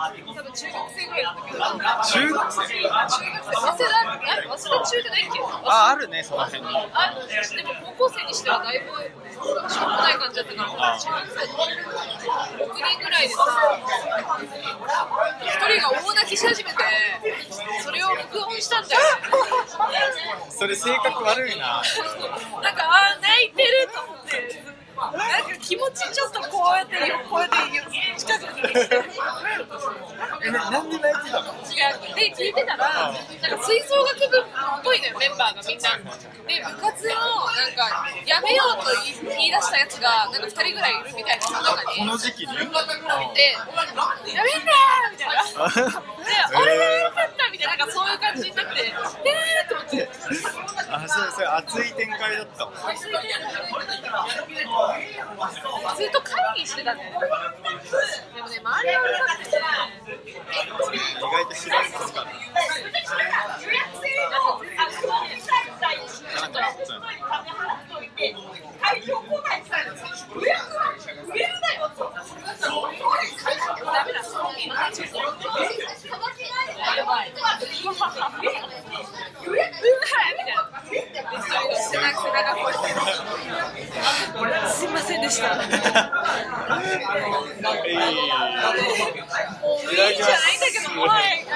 多分中学生ぐらいだったけど中中学生学生。早稲田早稲田中じゃないっけああるねその辺にあでも高校生にしてはだいぶしょうもない感じだったから中学生。6人ぐらいでさ1人が大泣きし始めてそれを録音したんだよ。それ性格悪いな。なんかあー泣いてると思ってなんか気持ちちょっとこうやってこうやって近くにしてえななんで泣いてたの違うで聞いてたらなんか吹奏楽部っぽいのよメンバーがみんなで部活をなんかやめようと言い出したやつがなんか2人ぐらいいるみたいなその中にこの時期に？で、やめんなーみたいな。で、俺がやかったみたいな、なんかそういう感じになって、えーって思って。あそれそれ熱い展開だったずっと会議してた。ね。でもね、周りはうるさくて、意外と知られますからなんかそうダメだ。やばい。うわみたいな。背中背中こうやってすいませんでした。いい。じゃない。んだけど、怖い。い。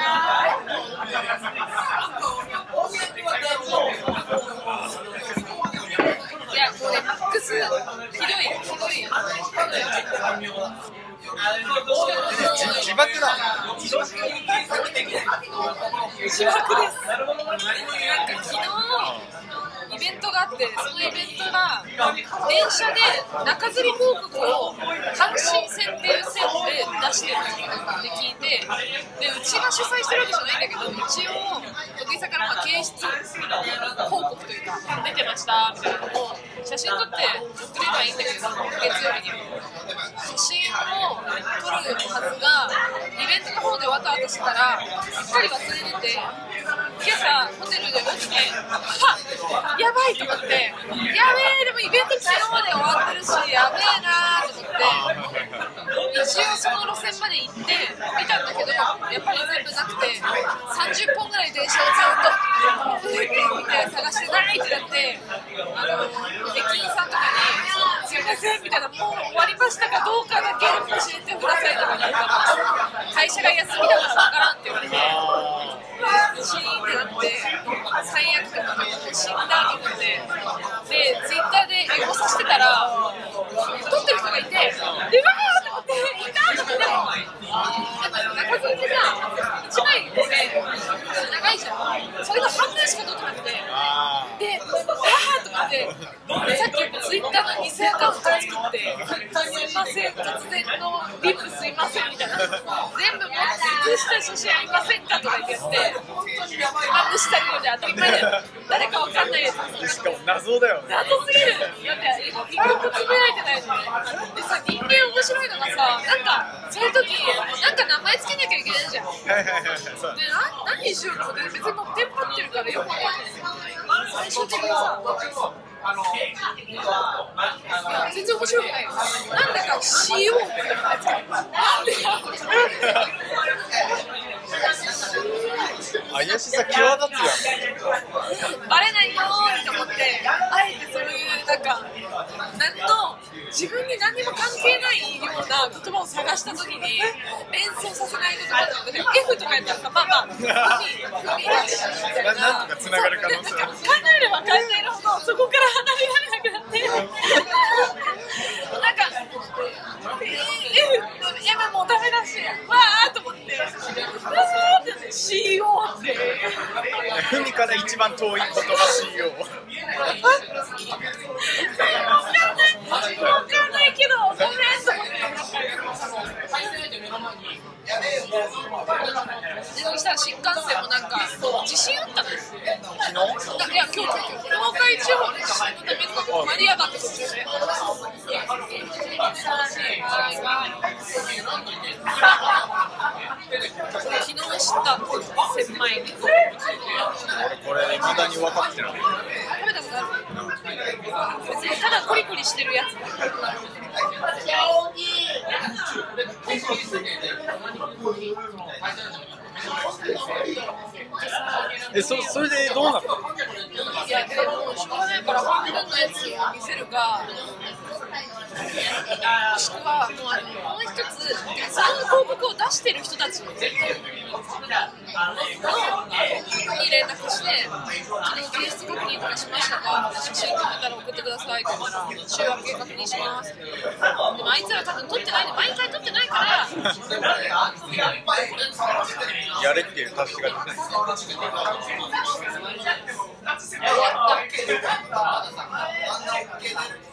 や、これマックスひどい、ひどい。自爆だ自爆です。なんか昨日トがあって、そのイベントが電車で中吊り広告を阪神線っていう線で出してるって聞いて、でうちが主催してるわけじゃないんだけど、一応徳井さんからまあ掲出広告というか出てましたみたいなのを写真撮って送ればいいんだけど、月曜日に。写真を撮るはずがイベントの方でわたわたしてたらすっかり忘れてて今朝ホテルで起きてはっやばいと思ってやべえでもイベント昨日まで終わってるしやべえなーと思って一応その路線まで行って見たんだけどやっぱり全部なくて30本ぐらい電車をずっと見て探してないってなってあの駅員さんとかに「すいません」みたいな「もう終わりましたかどうかだけ教えてください」とか言ったら会社が休みだからわからんって言われて。シーンってなって最悪とかもう死んだと思って。でツイッターでエゴサしてたら撮ってる人がいてでうわーと思って。いたと思って。中継って。さ1枚で長いじゃん。それが半分しか撮ってなくて。で、あーと思って、でさっきツイッターの偽アカウント作って、すいません、突然のリップすいませんみたいな、全部持って写した写真ありませんかとか言って、まぶしたりようで当たり前だよ、誰かわかんないやつ。しかも謎だよね。謎すぎる。だって一個もつぶやいてないのに。でさ人間面白いのがさなんかそういう時なんか名前つけなきゃいけないじゃん。でな何にしようと思って別にもうテンパってるからよくわかんない。最終的にさい。や全然面白くないよなんだか CO なんで怪しさ際立つよバレないよーって思ってあえてそういうなんか何の自分に何にも関係ないような言葉を探した時に連想させない言葉とかで F とかやったらさまあまあ海海だしみたいななんとか繋がる可能性なんか考えれば考えるほどそこから離れられなくなってなんか F M もダメだしわーと思ってわーってなって CO って海から一番遠い言葉 CEO わかんないわかんないけどごめんと思ってでそしたら新幹線もなんか地震あったの昨日い。や今日東海地方の地震のためにマリアがって途中で昨日知った千枚に食べ俺これ未だに分かってないたことある別にただコリコリして。るやつえそそれでどうなったの？いやでもしょうがないから半分のやつを見せるかもしくはもうあのもう一つその広告を出してる人たちのに連絡して昨日提出確認とかしましたか写真撮ってたら送ってくださいって言ったら週明け確認しますでもあいつら多分撮ってないで毎回撮ってないからやれっていう確かに終わった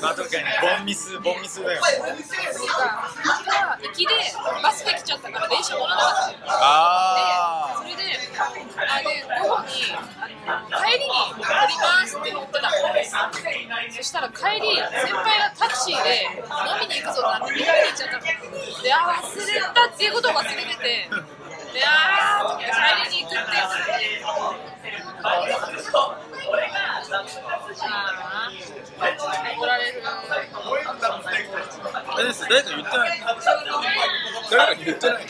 まあ確かにボンミスボンミスだよ。行きでバスで来ちゃったから電車乗らなかった。のよあしたら帰り、先輩がタクシーで飲みに行くぞってなって、2回で行っちゃったの。で、あー、忘れたっていうことを忘れてて、で、あーって帰りに行くって言って怒られる。あれです誰か言ってない誰か言ってない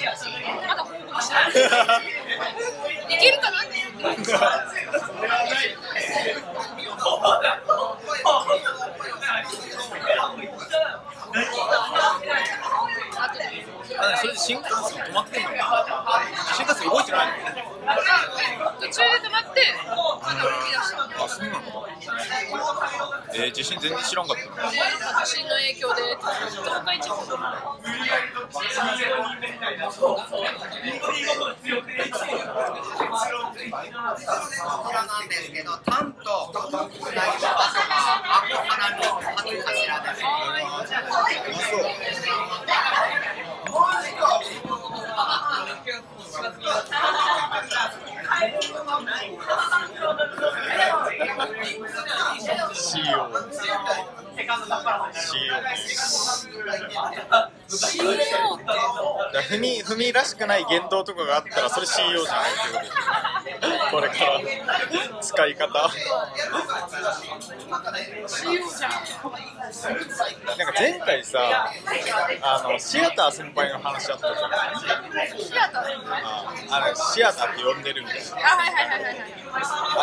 まだ報告してない。いけるかなって言って。あ、それで新幹線止まってんの新幹線動いてないの途中で止まって、まだ動き出した。あそうなのえー、地震全然知らんかった地震の影響で東海地方なんです。けど、担当と仕様仕様 CEO ってだ踏み踏みらしくない言動とかがあったらそれ CEO じゃないってことですこれから使い方。なんか前回さあのシアター先輩の話あったじゃんシアターああのシアターって呼んでるみたいな。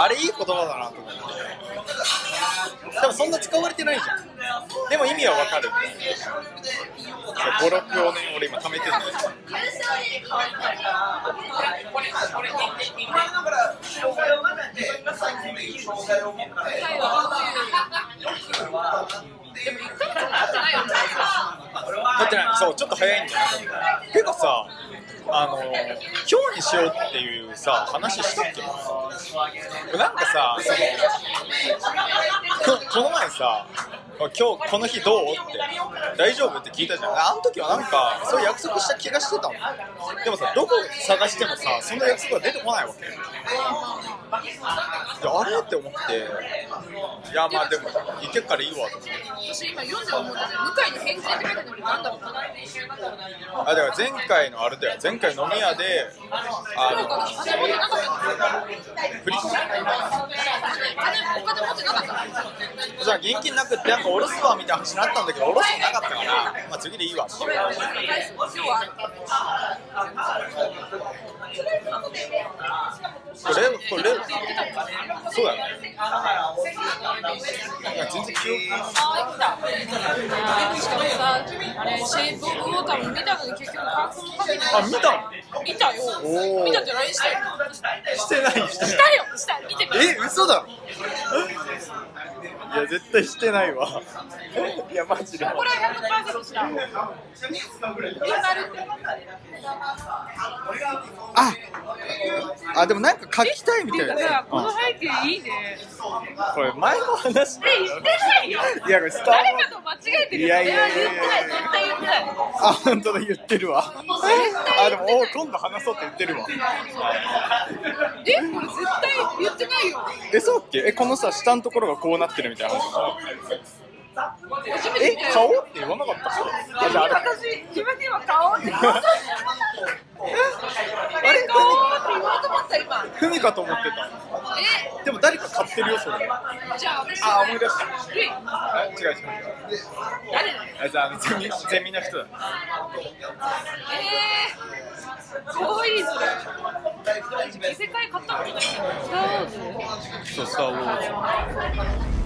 あれいい言葉だなと思って。でもそんな使われてないじゃん。でも意味はわかる。56をね俺今貯めてるんだよはいでも1ヶ月も経ってないよねだってねそうちょっと早いんだよ。てかさあの今日にしようっていうさ話したっけ？なんかさそのこの前さ今日この日どう？って大丈夫？って聞いたじゃん。あの時はなんかそういう約束した気がしてたの。でもさどこ探してもさその約束が出てこないわけ。あれ？って思って。いやまあでも行けっからいいわ。と思って私今読んで思うんだけど向井の返事って書いてあるのだろうあだから前回のあれだよ。前回飲み屋であの振り込みじゃあ現金なくってなんか下ろすわみたいな話になったんだけど下ろすのなかったからまあ次でいいわ。ごめんごめん返す今日はこれこれって言ってたの？かねそうだよね全然記憶あれシェイプオブウォーターも見たのに結局感想も書けないあ見たの見たよ見たって LINE したよしてないしてないしたよ。した見てくれえ嘘だ。ろいや絶対してないわ。いやマジで。これは100%したああでもなんか書きたいみたいなこのうん。背景いいね。これ前の話え言ってないよ。いやこれスタ誰かと間違えてるよいやいやいやい絶対言ってない。あ本当だ言ってるわ。あでもお今度話そうって言ってるわえこれ絶対言ってないよ。えそうっけ？えこのさ下のところがこうなってるみたいな話。え初めて見たよ顔？って言わなかったっけあじゃああれ。私自分で今顔って顔って言おうと思った今。ふみかと思ってた。え？でも誰か買ってるよそれ。じゃあ思い出した。ルイあ違う違う。誰じゃあゼミゼミの人だ。えー、かわいいそれ。異世界買ったことないんだけどスター・ウォーズそうスター・ウォーズ。